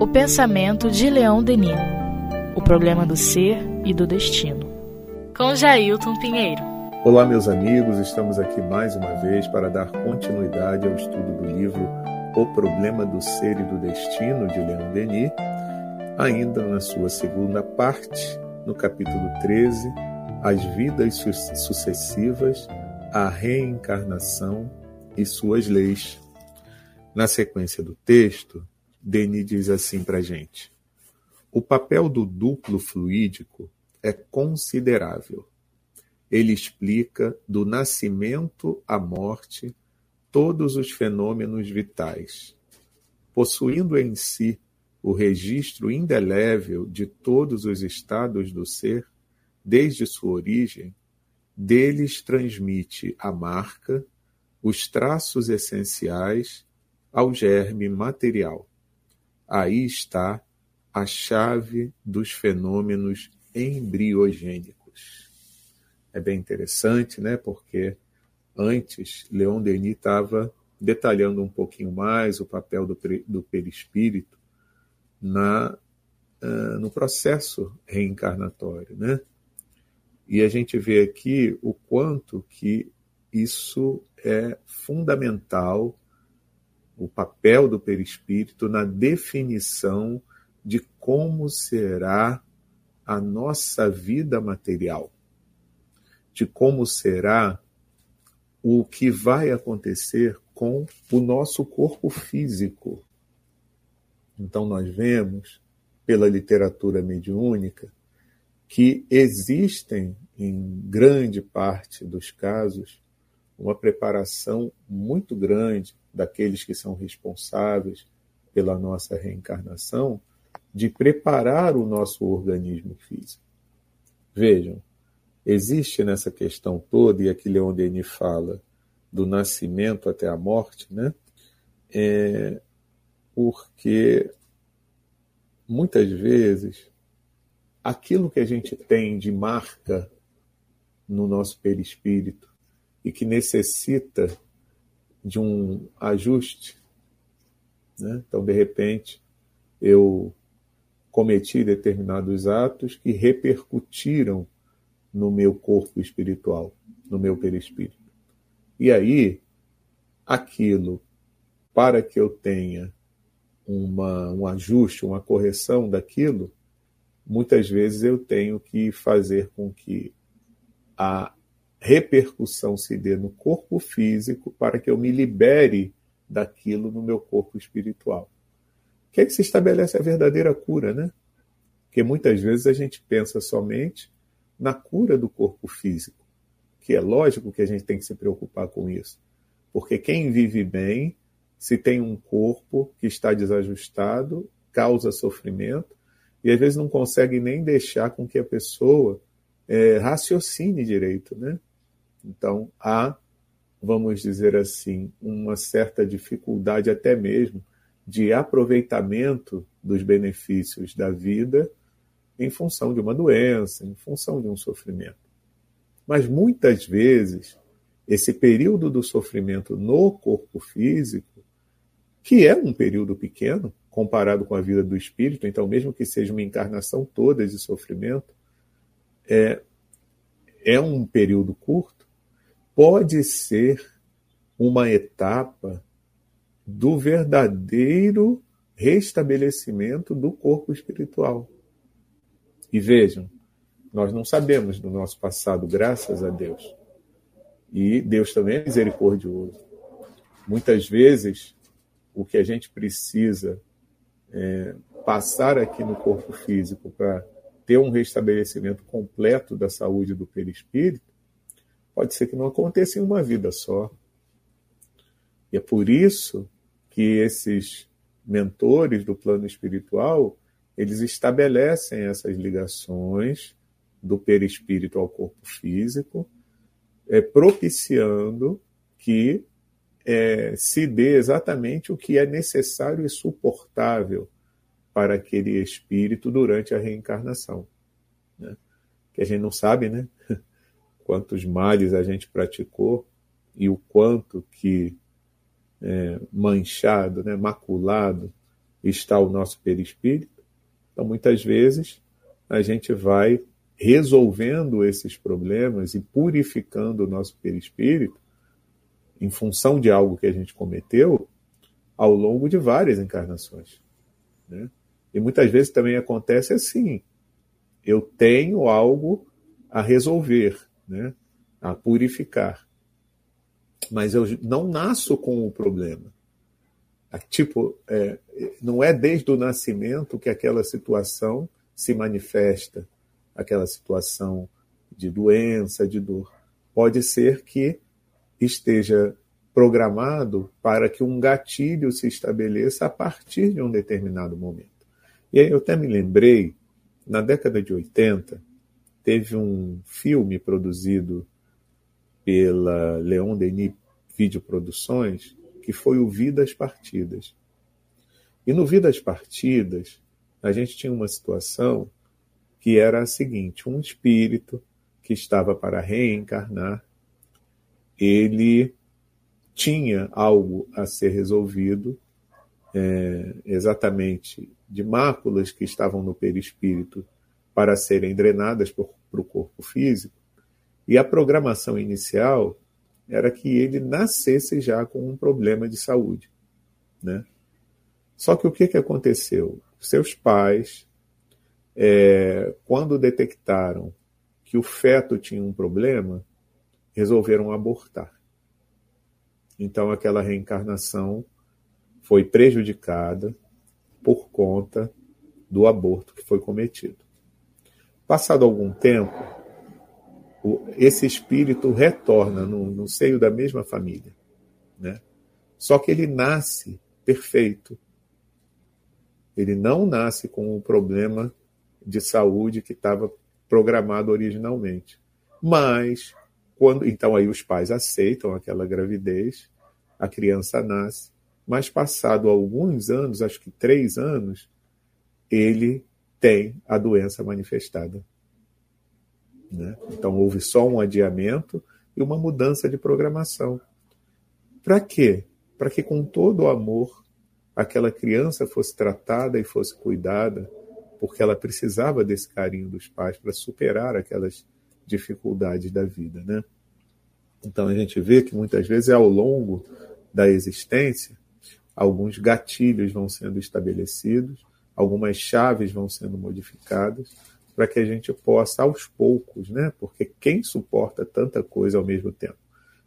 O pensamento de Leão Denis. O problema do ser e do destino. Com Jailton Pinheiro. Olá, meus amigos, estamos aqui mais uma vez para dar continuidade ao estudo do livro O Problema do Ser e do Destino, de Leão Denis, ainda na sua segunda parte, no capítulo 13, As Vidas Sucessivas, a Reencarnação e Suas Leis. Na sequência do texto, Denis diz assim para a gente: o papel do duplo fluídico é considerável. Ele explica do nascimento à morte todos os fenômenos vitais, possuindo em si o registro indelével de todos os estados do ser, desde sua origem, deles transmite a marca, os traços essenciais ao germe material. Aí está a chave dos fenômenos embriogênicos. É bem interessante, né? Porque antes Leon Denis estava detalhando um pouquinho mais o papel do, do perispírito na, uh, no processo reencarnatório, né? E a gente vê aqui o quanto que isso é fundamental o papel do perispírito na definição de como será a nossa vida material, de como será o que vai acontecer com o nosso corpo físico. Então, nós vemos, pela literatura mediúnica, que existem, em grande parte dos casos, uma preparação muito grande daqueles que são responsáveis pela nossa reencarnação, de preparar o nosso organismo físico. Vejam, existe nessa questão toda, e aqui Leon Denis fala do nascimento até a morte, né? É, porque muitas vezes aquilo que a gente tem de marca no nosso perispírito e que necessita de um ajuste. Né? Então, de repente, eu cometi determinados atos que repercutiram no meu corpo espiritual, no meu perispírito. E aí, aquilo, para que eu tenha uma, um ajuste, uma correção daquilo, muitas vezes eu tenho que fazer com que a repercussão se dê no corpo físico para que eu me libere daquilo no meu corpo espiritual. Que é que se estabelece a verdadeira cura, né? Porque muitas vezes a gente pensa somente na cura do corpo físico, que é lógico que a gente tem que se preocupar com isso. Porque quem vive bem, se tem um corpo que está desajustado, causa sofrimento, e às vezes não consegue nem deixar com que a pessoa é, raciocine direito, né? Então, há, vamos dizer assim, uma certa dificuldade até mesmo de aproveitamento dos benefícios da vida em função de uma doença, em função de um sofrimento. Mas muitas vezes, esse período do sofrimento no corpo físico, que é um período pequeno comparado com a vida do espírito, então, mesmo que seja uma encarnação toda de sofrimento, é, é um período curto, pode ser uma etapa do verdadeiro restabelecimento do corpo espiritual. E vejam, nós não sabemos do nosso passado, graças a Deus. E Deus também é misericordioso. Muitas vezes, o que a gente precisa é, passar aqui no corpo físico para ter um restabelecimento completo da saúde do perispírito, pode ser que não aconteça em uma vida só. E é por isso que esses mentores do plano espiritual, eles estabelecem essas ligações do perispírito ao corpo físico, é, propiciando que é, se dê exatamente o que é necessário e suportável para aquele espírito durante a reencarnação. Né? Que a gente não sabe, né? quantos males a gente praticou e o quanto que é, manchado, né, maculado, está o nosso perispírito. Então, muitas vezes, a gente vai resolvendo esses problemas e purificando o nosso perispírito em função de algo que a gente cometeu ao longo de várias encarnações. Né? E muitas vezes também acontece assim: eu tenho algo a resolver, né? a purificar, mas eu não nasço com o problema. Tipo, é, não é desde o nascimento que aquela situação se manifesta, aquela situação de doença, de dor. Pode ser que esteja programado para que um gatilho se estabeleça a partir de um determinado momento. E aí eu até me lembrei, na década de 80, teve um filme produzido pela Leon Denis Videoproduções, que foi o Vidas Partidas. E no Vidas Partidas, a gente tinha uma situação que era a seguinte: um espírito que estava para reencarnar, ele tinha algo a ser resolvido, é, exatamente de máculas que estavam no perispírito para serem drenadas para o corpo físico, e a programação inicial era que ele nascesse já com um problema de saúde. Né? Só que o que, que aconteceu? Seus pais, é, quando detectaram que o feto tinha um problema, resolveram abortar. Então aquela reencarnação foi prejudicada por conta do aborto que foi cometido. Passado algum tempo, esse espírito retorna no, no seio da mesma família. Né? Só que ele nasce perfeito. Ele não nasce com o problema de saúde que estava programado originalmente. Mas quando, então aí os pais aceitam aquela gravidez, a criança nasce, mas passado alguns anos, acho que três anos, ele tem a doença manifestada. Né? Então houve só um adiamento e uma mudança de programação. Para quê? Para que com todo o amor aquela criança fosse tratada e fosse cuidada, porque ela precisava desse carinho dos pais para superar aquelas dificuldades da vida, né? Então a gente vê que muitas vezes ao longo da existência alguns gatilhos vão sendo estabelecidos, algumas chaves vão sendo modificadas para que a gente possa aos poucos, né? Porque quem suporta tanta coisa ao mesmo tempo?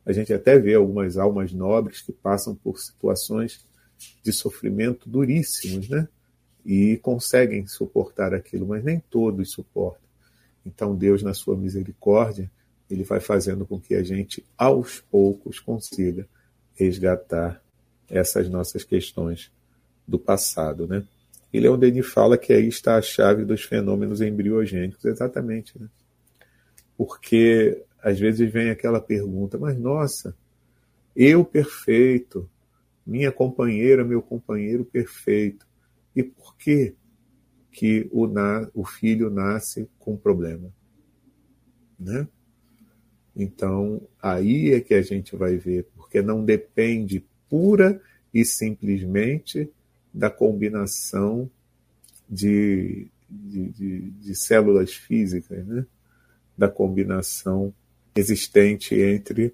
A gente até vê algumas almas nobres que passam por situações de sofrimento duríssimos, né? E conseguem suportar aquilo, mas nem todos suportam. Então Deus, na sua misericórdia, ele vai fazendo com que a gente, aos poucos, consiga resgatar essas nossas questões do passado, né? E Leon Denis fala que aí está a chave dos fenômenos embriogênicos, exatamente, né? Porque às vezes vem aquela pergunta, mas nossa, eu perfeito, minha companheira, meu companheiro perfeito, e por que que o, na, o filho nasce com problema? Né? Então, aí é que a gente vai ver, porque não depende pura e simplesmente da combinação de, de, de, de células físicas, né? da combinação existente entre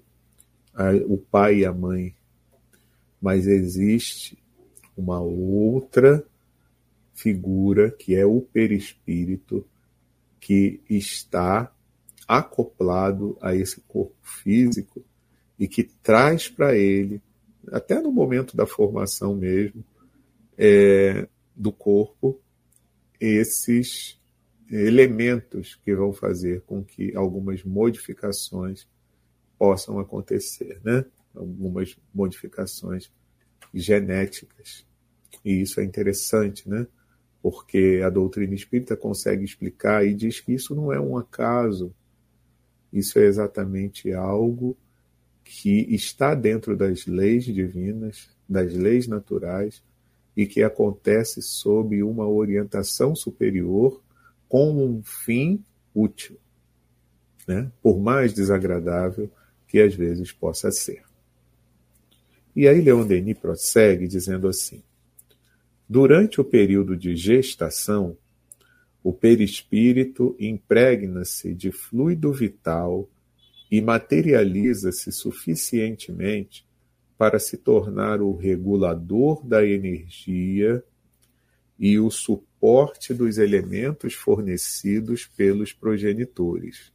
a, o pai e a mãe. Mas existe uma outra figura que é o perispírito que está acoplado a esse corpo físico e que traz para ele, até no momento da formação mesmo, é, do corpo, esses elementos que vão fazer com que algumas modificações possam acontecer, né? Algumas modificações genéticas. E isso é interessante, né? Porque a doutrina espírita consegue explicar e diz que isso não é um acaso, isso é exatamente algo que está dentro das leis divinas, das leis naturais, e que acontece sob uma orientação superior com um fim útil, né? por mais desagradável que às vezes possa ser. E aí Leon Denis prossegue dizendo assim: Durante o período de gestação, o perispírito impregna-se de fluido vital e materializa-se suficientemente para se tornar o regulador da energia e o suporte dos elementos fornecidos pelos progenitores.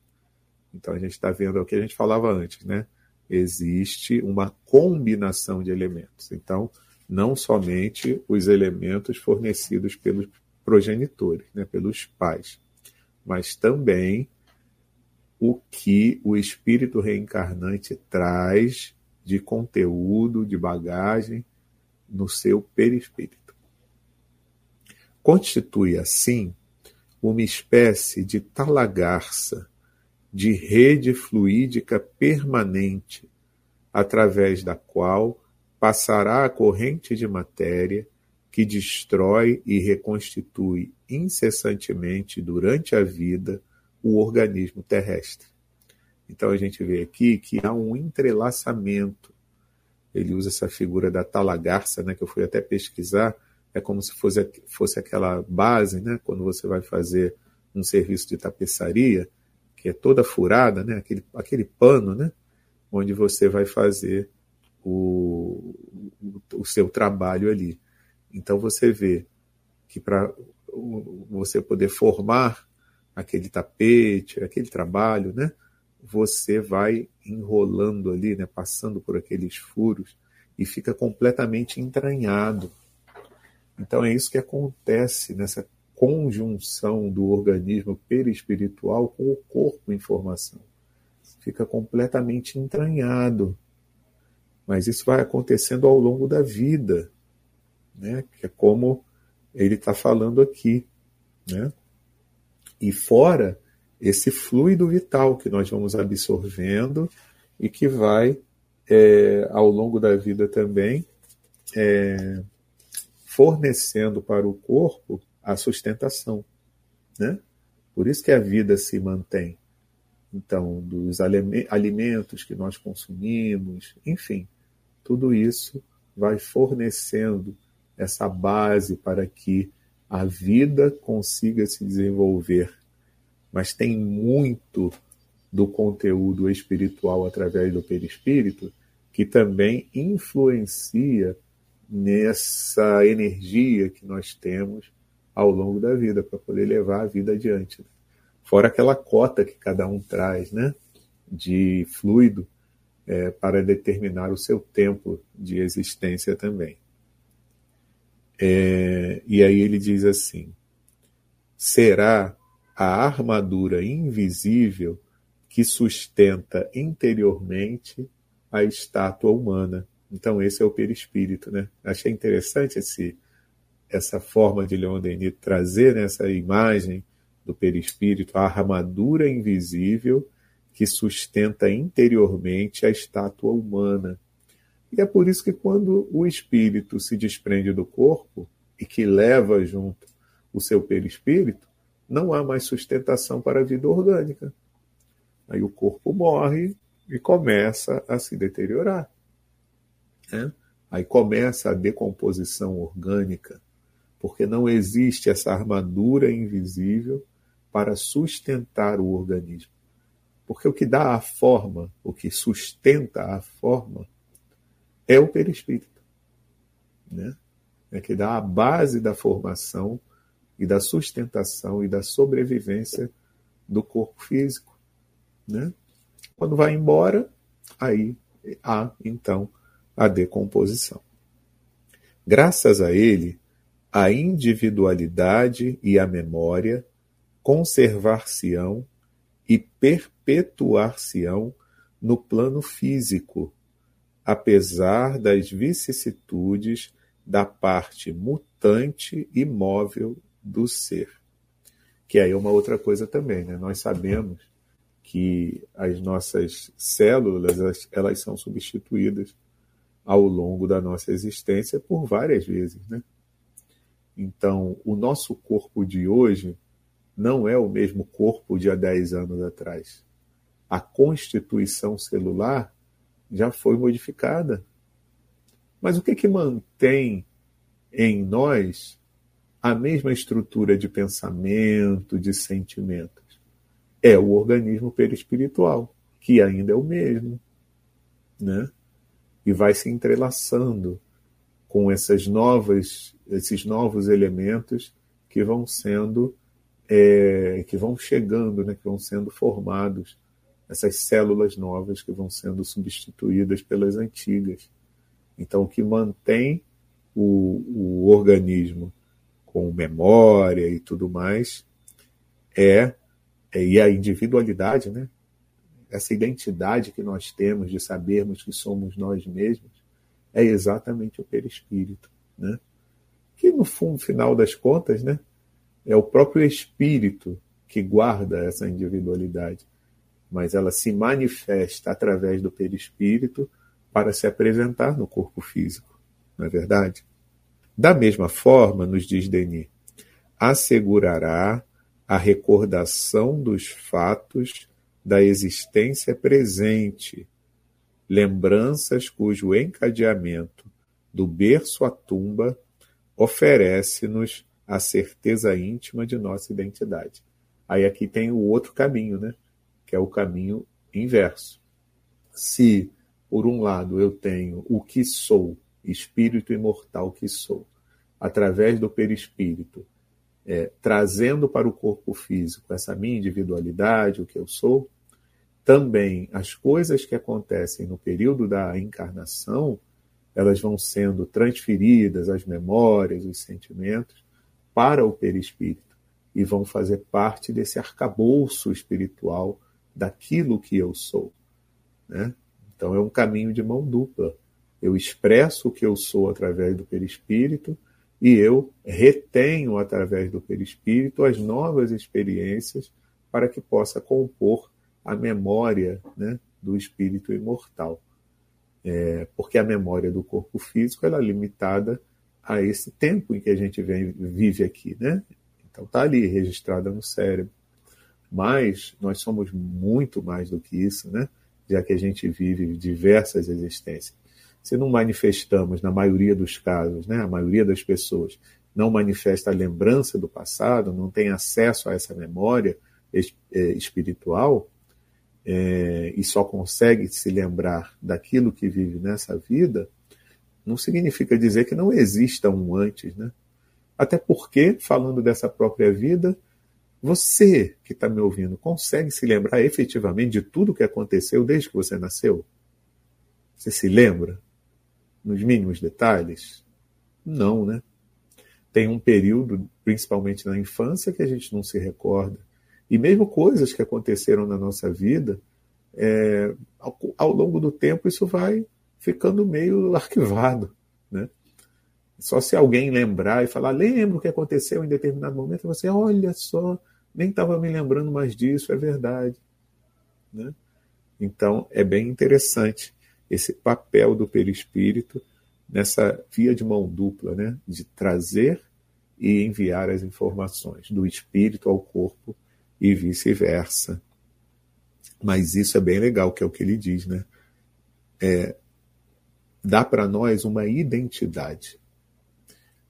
Então a gente está vendo o que a gente falava antes, né? Existe uma combinação de elementos. Então, não somente os elementos fornecidos pelos progenitores, né, pelos pais, mas também o que o espírito reencarnante traz de conteúdo, de bagagem no seu perispírito. Constitui, assim, uma espécie de talagarça, de rede fluídica permanente, através da qual passará a corrente de matéria que destrói e reconstitui incessantemente durante a vida o organismo terrestre. Então a gente vê aqui que há um entrelaçamento. Ele usa essa figura da talagarça, né, que eu fui até pesquisar, é como se fosse, fosse aquela base, né, quando você vai fazer um serviço de tapeçaria, que é toda furada, né, aquele, aquele pano, né, onde você vai fazer o, o seu trabalho ali. Então você vê que para você poder formar aquele tapete, aquele trabalho, né? Você vai enrolando ali, né? Passando por aqueles furos e fica completamente entranhado. Então é isso que acontece nessa conjunção do organismo perispiritual com o corpo em formação. Fica completamente entranhado. Mas isso vai acontecendo ao longo da vida, né? que é como ele está falando aqui. Né? E fora esse fluido vital que nós vamos absorvendo e que vai, é, ao longo da vida também, é, fornecendo para o corpo a sustentação. Né? Por isso que a vida se mantém. Então, dos alimentos que nós consumimos, enfim, tudo isso vai fornecendo essa base para que a vida consiga se desenvolver. Mas tem muito do conteúdo espiritual através do perispírito que também influencia nessa energia que nós temos ao longo da vida para poder levar a vida adiante. Fora aquela cota que cada um traz, né, de fluido é, para determinar o seu tempo de existência também. É, e aí ele diz assim: será a armadura invisível que sustenta interiormente a estátua humana. Então, esse é o perispírito, né? Achei interessante esse, essa forma de Leon Denis trazer né, imagem do perispírito, a armadura invisível que sustenta interiormente a estátua humana. E é por isso que quando o espírito se desprende do corpo e que leva junto o seu perispírito, não há mais sustentação para a vida orgânica. Aí o corpo morre e começa a se deteriorar. Né? Aí começa a decomposição orgânica, porque não existe essa armadura invisível para sustentar o organismo. Porque o que dá a forma, o que sustenta a forma, é o perispírito, né? É que dá a base da formação e da sustentação e da sobrevivência do corpo físico, né? Quando vai embora, aí há então a decomposição. Graças a ele, a individualidade e a memória conservar-se-ão e perpetuar-se-ão no plano físico, apesar das vicissitudes da parte mutante e móvel do ser. Que aí é uma outra coisa também, né? Nós sabemos que as nossas células elas são substituídas ao longo da nossa existência por várias vezes, né? Então, o nosso corpo de hoje não é o mesmo corpo de há 10 anos atrás. A constituição celular já foi modificada. Mas o que, que mantém em nós a mesma estrutura de pensamento, de sentimentos? É o organismo perispiritual, que ainda é o mesmo, né? E vai se entrelaçando com essas novas, esses novos elementos que vão sendo, é, que vão chegando, né? Que vão sendo formados, essas células novas que vão sendo substituídas pelas antigas. Então, o que mantém o, o organismo com memória e tudo mais é, é, e a individualidade, né? Essa identidade que nós temos de sabermos que somos nós mesmos é exatamente o perispírito, né? Que no fundo, final das contas, né, é o próprio espírito que guarda essa individualidade, mas ela se manifesta através do perispírito para se apresentar no corpo físico, não é verdade? Da mesma forma, nos diz Denis, assegurará a recordação dos fatos da existência presente, lembranças cujo encadeamento, do berço à tumba, oferece-nos a certeza íntima de nossa identidade. Aí aqui tem o outro caminho, né? Que é o caminho inverso. Se por um lado, eu tenho o que sou, espírito imortal que sou, através do perispírito, é, trazendo para o corpo físico essa minha individualidade, o que eu sou, também as coisas que acontecem no período da encarnação, elas vão sendo transferidas, as memórias, os sentimentos, para o perispírito e vão fazer parte desse arcabouço espiritual daquilo que eu sou. Né? Então é um caminho de mão dupla. Eu expresso o que eu sou através do perispírito e eu retenho através do perispírito as novas experiências para que possa compor a memória né, do espírito imortal. É, porque a memória do corpo físico ela é limitada a esse tempo em que a gente vem, vive aqui, né? Então está ali registrada no cérebro. Mas nós somos muito mais do que isso, né? já que a gente vive diversas existências. Se não manifestamos, na maioria dos casos, né, a maioria das pessoas não manifesta a lembrança do passado, não tem acesso a essa memória é, espiritual, é, e só consegue se lembrar daquilo que vive nessa vida, não significa dizer que não exista um antes, né? Até porque, falando dessa própria vida, você que está me ouvindo consegue se lembrar efetivamente de tudo que aconteceu desde que você nasceu? Você se lembra? Nos mínimos detalhes? Não, né? Tem um período, principalmente na infância, que a gente não se recorda. E mesmo coisas que aconteceram na nossa vida, é, ao, ao longo do tempo isso vai ficando meio arquivado, né? Só se alguém lembrar e falar, lembro o que aconteceu em determinado momento, você, olha só, nem estava me lembrando mais disso, é verdade. Né? Então, é bem interessante esse papel do perispírito nessa via de mão dupla, né? de trazer e enviar as informações do espírito ao corpo e vice-versa. Mas isso é bem legal, que é o que ele diz, né? É, dá para nós uma identidade.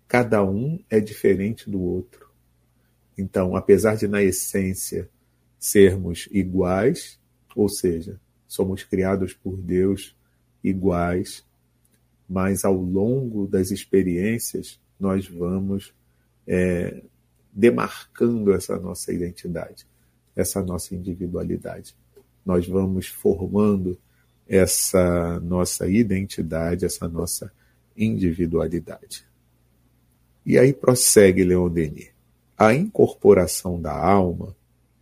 Cada um é diferente do outro. Então, apesar de na essência sermos iguais, ou seja, somos criados por Deus iguais, mas ao longo das experiências nós vamos é, demarcando essa nossa identidade, essa nossa individualidade. Nós vamos formando essa nossa identidade, essa nossa individualidade. E aí prossegue Leon Denis. A incorporação da alma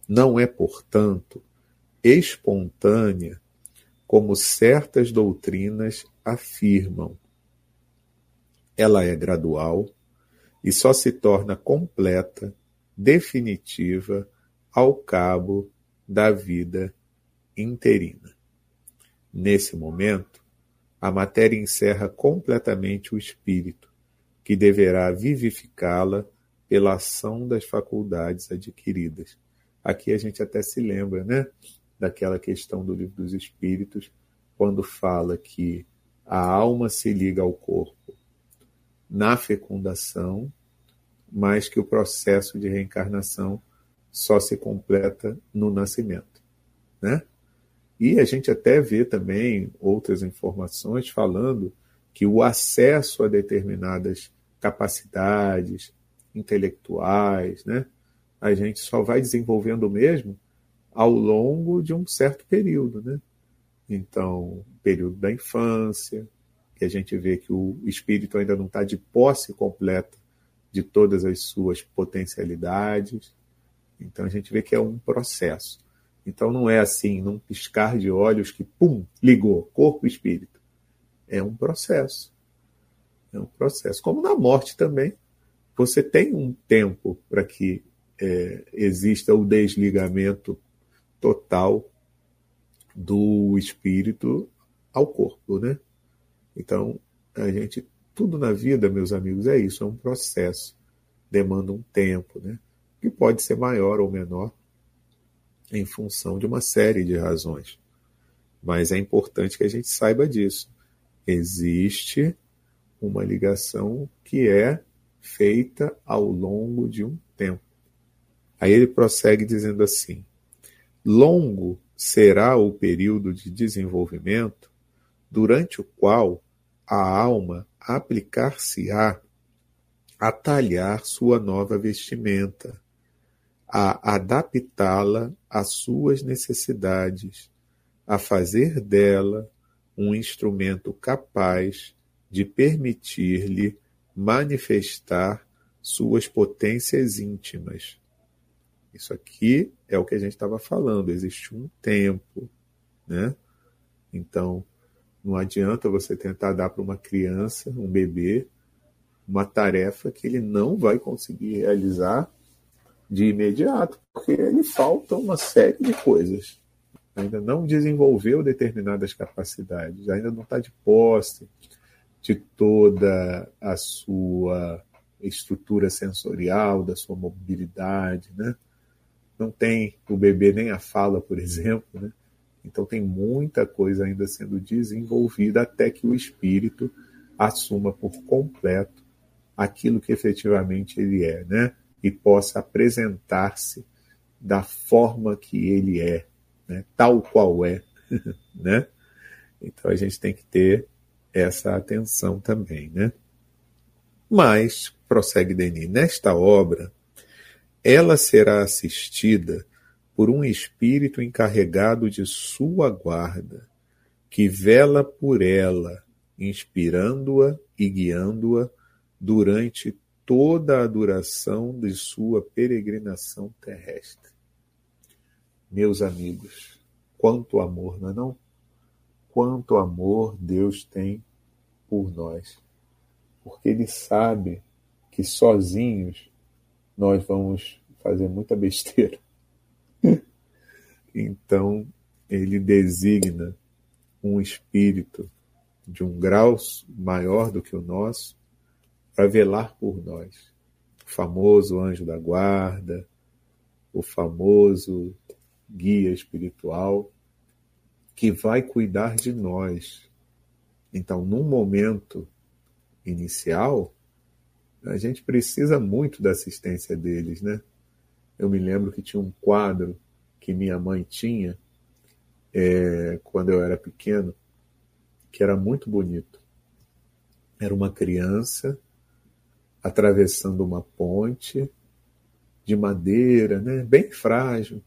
não é, portanto, espontânea como certas doutrinas afirmam. Ela é gradual e só se torna completa, definitiva, ao cabo da vida interina. Nesse momento, a matéria encerra completamente o espírito, que deverá vivificá-la pela ação das faculdades adquiridas. Aqui a gente até se lembra, né, daquela questão do livro dos Espíritos, quando fala que A alma se liga ao corpo na fecundação, mas que o processo de reencarnação só se completa no nascimento, né? E a gente até vê também outras informações falando que o acesso a determinadas capacidades intelectuais, né, a gente só vai desenvolvendo mesmo ao longo de um certo período, né? Então, período da infância, que a gente vê que o espírito ainda não está de posse completa de todas as suas potencialidades. Então, a gente vê que é um processo. Então, não é assim, num piscar de olhos que, pum, ligou, corpo e espírito. É um processo. É um processo. Como na morte também, você tem um tempo para que é, exista o desligamento total do espírito ao corpo, né? Então, a gente, tudo na vida, meus amigos, é isso, é um processo, demanda um tempo, né? Que pode ser maior ou menor em função de uma série de razões. Mas é importante que a gente saiba disso. Existe uma ligação que é feita ao longo de um tempo. Aí ele prossegue dizendo assim: longo será o período de desenvolvimento durante o qual a alma aplicar-se-á a talhar sua nova vestimenta, a adaptá-la às suas necessidades, a fazer dela um instrumento capaz de permitir-lhe manifestar suas potências íntimas. Isso aqui é o que a gente estava falando, existe um tempo, né? Então, não adianta você tentar dar para uma criança, um bebê, uma tarefa que ele não vai conseguir realizar de imediato, porque ele falta uma série de coisas. Ainda não desenvolveu determinadas capacidades, ainda não está de posse de toda a sua estrutura sensorial, da sua mobilidade, né? Não tem o bebê nem a fala, por exemplo, né? Então tem muita coisa ainda sendo desenvolvida até que o espírito assuma por completo aquilo que efetivamente ele é, né? E possa apresentar-se da forma que ele é, né? tal qual é, né? Então a gente tem que ter essa atenção também, né? Mas, prossegue Denis, nesta obra, ela será assistida por um espírito encarregado de sua guarda, que vela por ela, inspirando-a e guiando-a durante toda a duração de sua peregrinação terrestre. Meus amigos, quanto amor, não é não? Quanto amor Deus tem por nós. Porque Ele sabe que sozinhos nós vamos fazer muita besteira. então, ele designa um espírito de um grau maior do que o nosso para velar por nós. O famoso anjo da guarda, o famoso guia espiritual que vai cuidar de nós então, num momento inicial, a gente precisa muito da assistência deles, né? Eu me lembro que tinha um quadro que minha mãe tinha é, quando eu era pequeno, que era muito bonito. Era uma criança atravessando uma ponte de madeira, né, bem frágil,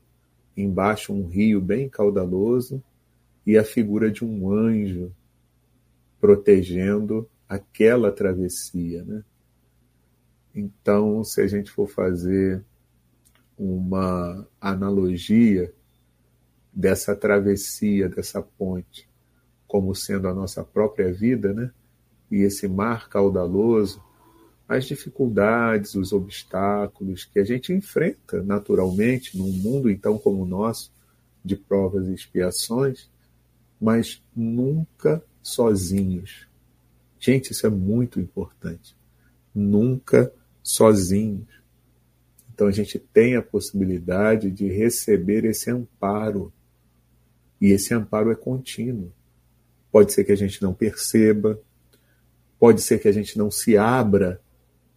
embaixo um rio bem caudaloso e a figura de um anjo protegendo aquela travessia. Né? Então, se a gente for fazer uma analogia dessa travessia, dessa ponte, como sendo a nossa própria vida, né? e esse mar caudaloso, as dificuldades, os obstáculos que a gente enfrenta naturalmente num mundo então como o nosso, de provas e expiações, mas nunca sozinhos. Gente, isso é muito importante. Nunca sozinhos. Então a gente tem a possibilidade de receber esse amparo. E esse amparo é contínuo. pode ser que a gente não perceba, pode ser que a gente não se abra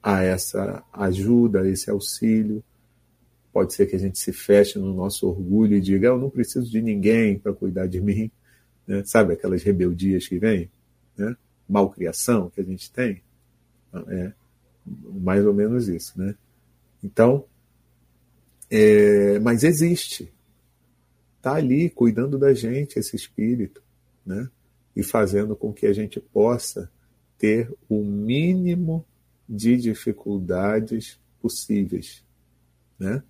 a essa ajuda, a esse auxílio. Pode ser que a gente se feche no nosso orgulho e diga: Eu não preciso de ninguém para cuidar de mim. Né? Sabe aquelas rebeldias que vêm? Né? Malcriação que a gente tem? É mais ou menos isso. Né? Então, é, mas existe. Está ali cuidando da gente, esse espírito, né? e fazendo com que a gente possa ter o mínimo de dificuldades possíveis, né?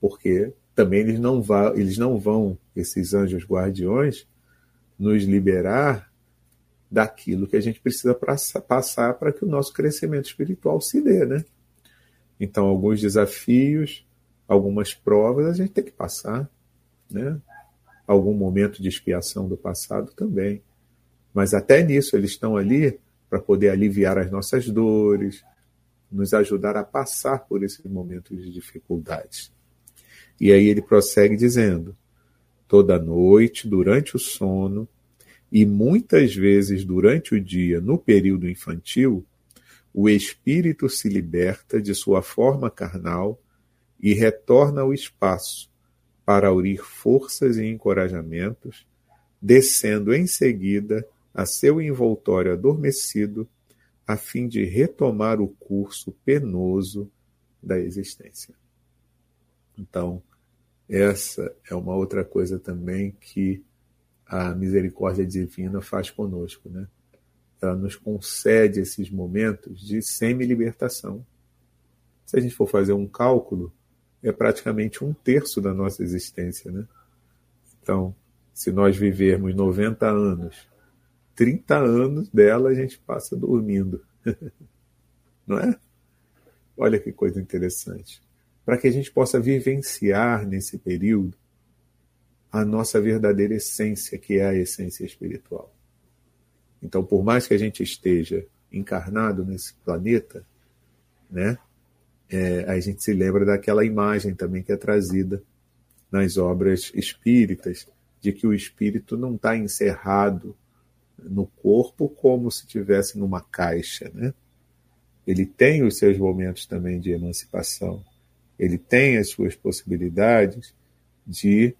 Porque também eles não, eles não vão, esses anjos guardiões, nos liberar daquilo que a gente precisa passar para que o nosso crescimento espiritual se dê, né? Então, alguns desafios, algumas provas a gente tem que passar, né? Algum momento de expiação do passado também. Mas até nisso eles estão ali para poder aliviar as nossas dores, nos ajudar a passar por esses momentos de dificuldades. E aí ele prossegue dizendo: toda noite, durante o sono, e muitas vezes durante o dia, no período infantil, o espírito se liberta de sua forma carnal e retorna ao espaço para aurir forças e encorajamentos, descendo em seguida a seu envoltório adormecido, a fim de retomar o curso penoso da existência. Então, essa é uma outra coisa também que a misericórdia divina faz conosco, né? Ela nos concede esses momentos de semi-libertação. Se a gente for fazer um cálculo, é praticamente um terço da nossa existência, né? Então, se nós vivermos 90 anos 30 anos dela a gente passa dormindo. Não é? Olha que coisa interessante. Para que a gente possa vivenciar nesse período a nossa verdadeira essência, que é a essência espiritual. Então, por mais que a gente esteja encarnado nesse planeta, né, é, a gente se lembra daquela imagem também que é trazida nas obras espíritas, de que o espírito não está encerrado no corpo como se tivesse numa caixa, né? Ele tem os seus momentos também de emancipação. Ele tem as suas possibilidades de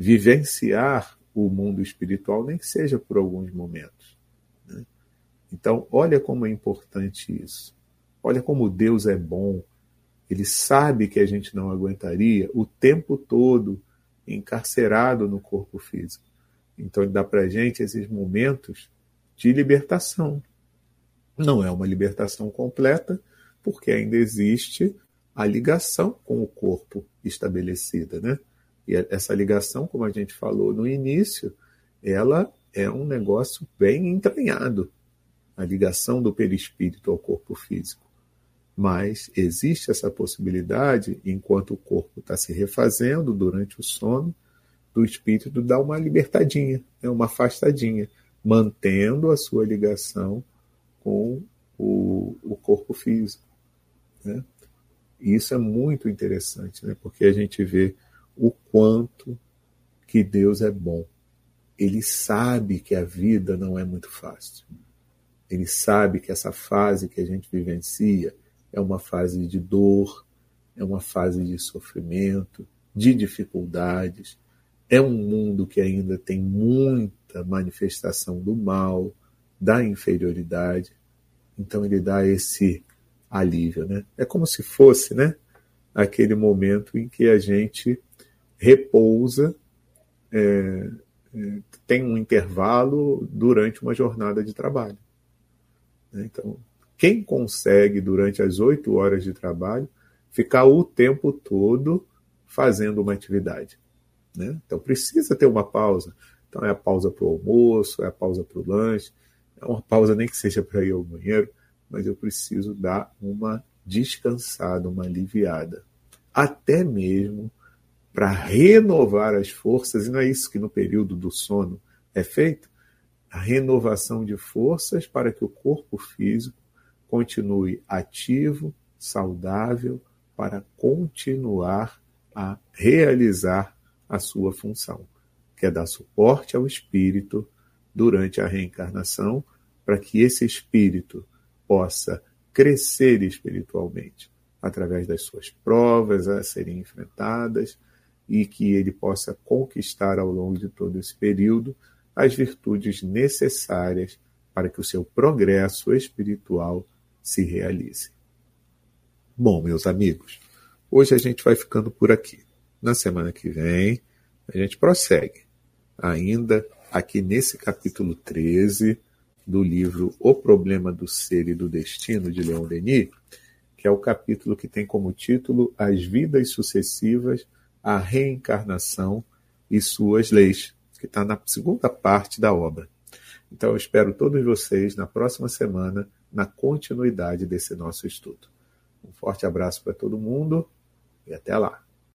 vivenciar o mundo espiritual, nem que seja por alguns momentos. Né? Então, olha como é importante isso. Olha como Deus é bom. Ele sabe que a gente não aguentaria o tempo todo encarcerado no corpo físico. Então ele dá para a gente esses momentos de libertação. Não é uma libertação completa, porque ainda existe a ligação com o corpo estabelecida, né? E essa ligação, como a gente falou no início, ela é um negócio bem entranhado, a ligação do perispírito ao corpo físico. Mas existe essa possibilidade, enquanto o corpo está se refazendo durante o sono, do espírito dá uma libertadinha, né, uma afastadinha, mantendo a sua ligação com o, o corpo físico. Né? E isso é muito interessante, né? porque a gente vê o quanto que Deus é bom. Ele sabe que a vida não é muito fácil. Ele sabe que essa fase que a gente vivencia é uma fase de dor, é uma fase de sofrimento, de dificuldades, é um mundo que ainda tem muita manifestação do mal, da inferioridade. Então ele dá esse alívio, né? É como se fosse, né, aquele momento em que a gente repousa, é, é, tem um intervalo durante uma jornada de trabalho. Né? Então, quem consegue durante as oito horas de trabalho ficar o tempo todo fazendo uma atividade? Né? Então precisa ter uma pausa. Então é a pausa para o almoço, é a pausa para o lanche, é uma pausa nem que seja para ir ao banheiro, mas eu preciso dar uma descansada, uma aliviada. Até mesmo para renovar as forças, e não é isso que no período do sono é feito, a renovação de forças para que o corpo físico continue ativo, saudável, para continuar a realizar a sua função, que é dar suporte ao espírito durante a reencarnação, para que esse espírito possa crescer espiritualmente através das suas provas a serem enfrentadas e que ele possa conquistar ao longo de todo esse período as virtudes necessárias para que o seu progresso espiritual se realize. Bom, meus amigos, hoje a gente vai ficando por aqui. Na semana que vem, a gente prossegue, ainda aqui nesse capítulo 13 do livro O Problema do Ser e do Destino, de Leon Denis, que é o capítulo que tem como título As Vidas Sucessivas, a Reencarnação e Suas Leis, que está na segunda parte da obra. Então, eu espero todos vocês na próxima semana, na continuidade desse nosso estudo. Um forte abraço para todo mundo e até lá.